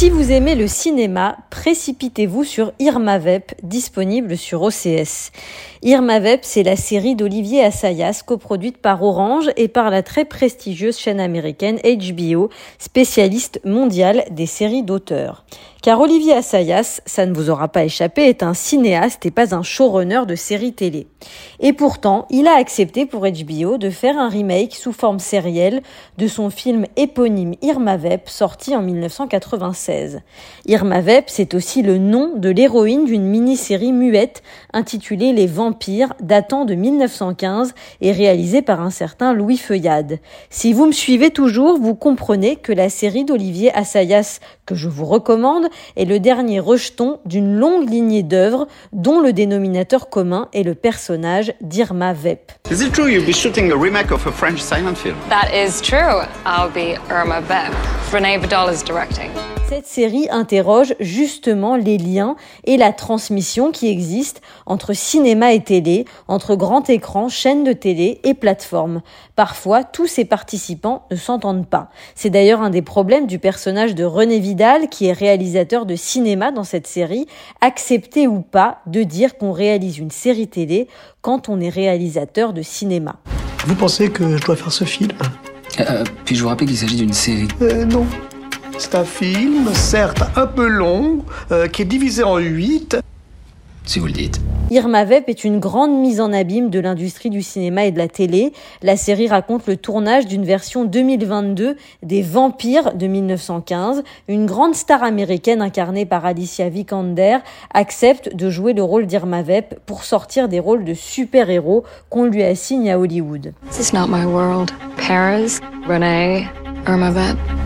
Si vous aimez le cinéma, précipitez-vous sur Irma Vep, disponible sur OCS. Irma Vep, c'est la série d'Olivier Assayas, coproduite par Orange et par la très prestigieuse chaîne américaine HBO, spécialiste mondiale des séries d'auteurs. Car Olivier Assayas, ça ne vous aura pas échappé, est un cinéaste et pas un showrunner de séries télé. Et pourtant, il a accepté pour HBO de faire un remake sous forme sérielle de son film éponyme Irma Vep, sorti en 1996. Irma Vep, c'est aussi le nom de l'héroïne d'une mini-série muette intitulée Les Vampires, datant de 1915 et réalisée par un certain Louis Feuillade. Si vous me suivez toujours, vous comprenez que la série d'Olivier Assayas, que je vous recommande, est le dernier rejeton d'une longue lignée d'œuvres dont le dénominateur commun est le personnage d'Irma Vep. Is it true you'll be shooting a remake of a French silent film? That is true. I'll be Irma Vep. Renee Vidal is directing. Cette série interroge justement les liens et la transmission qui existent entre cinéma et télé, entre grand écran, chaînes de télé et plateformes. Parfois, tous ces participants ne s'entendent pas. C'est d'ailleurs un des problèmes du personnage de René Vidal, qui est réalisateur de cinéma dans cette série, accepter ou pas de dire qu'on réalise une série télé quand on est réalisateur de cinéma. Vous pensez que je dois faire ce film? Euh, Puis-je vous rappeler qu'il s'agit d'une série? Euh, Non. C'est un film, certes un peu long, euh, qui est divisé en huit. Si vous le dites. Irma Vep est une grande mise en abîme de l'industrie du cinéma et de la télé. La série raconte le tournage d'une version 2022 des Vampires de 1915. Une grande star américaine incarnée par Alicia Vikander accepte de jouer le rôle d'Irma Vep pour sortir des rôles de super-héros qu'on lui assigne à Hollywood. This is not my world. Paris, Renee, Irma Vep.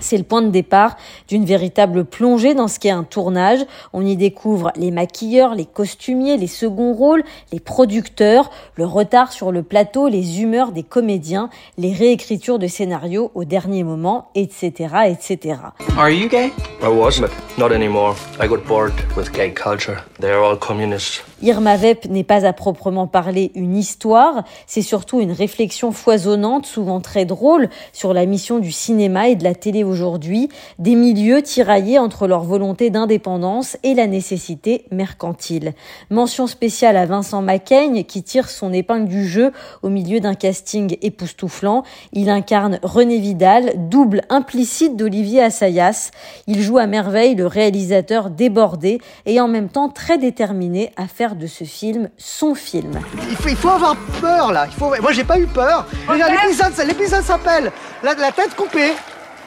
C'est le point de départ d'une véritable plongée dans ce qu'est un tournage. On y découvre les maquilleurs, les costumiers, les seconds rôles, les producteurs, le retard sur le plateau, les humeurs des comédiens, les réécritures de scénarios au dernier moment, etc., etc. Are you gay? I was, but not anymore. I got bored with gay culture. They're all communists. Irma Vep n'est pas à proprement parler une histoire, c'est surtout une réflexion foisonnante, souvent très drôle, sur la mission du cinéma et de la télé aujourd'hui, des milieux tiraillés entre leur volonté d'indépendance et la nécessité mercantile. Mention spéciale à Vincent Macaigne qui tire son épingle du jeu au milieu d'un casting époustouflant. Il incarne René Vidal, double implicite d'Olivier Assayas. Il joue à merveille le réalisateur débordé et en même temps très déterminé à faire de ce film son film. Il faut, il faut avoir peur là. Il faut... Moi j'ai pas eu peur. L'épisode, s'appelle la, la tête coupée.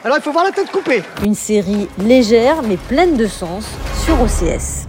Alors il faut voir la tête coupée. Une série légère mais pleine de sens sur OCS.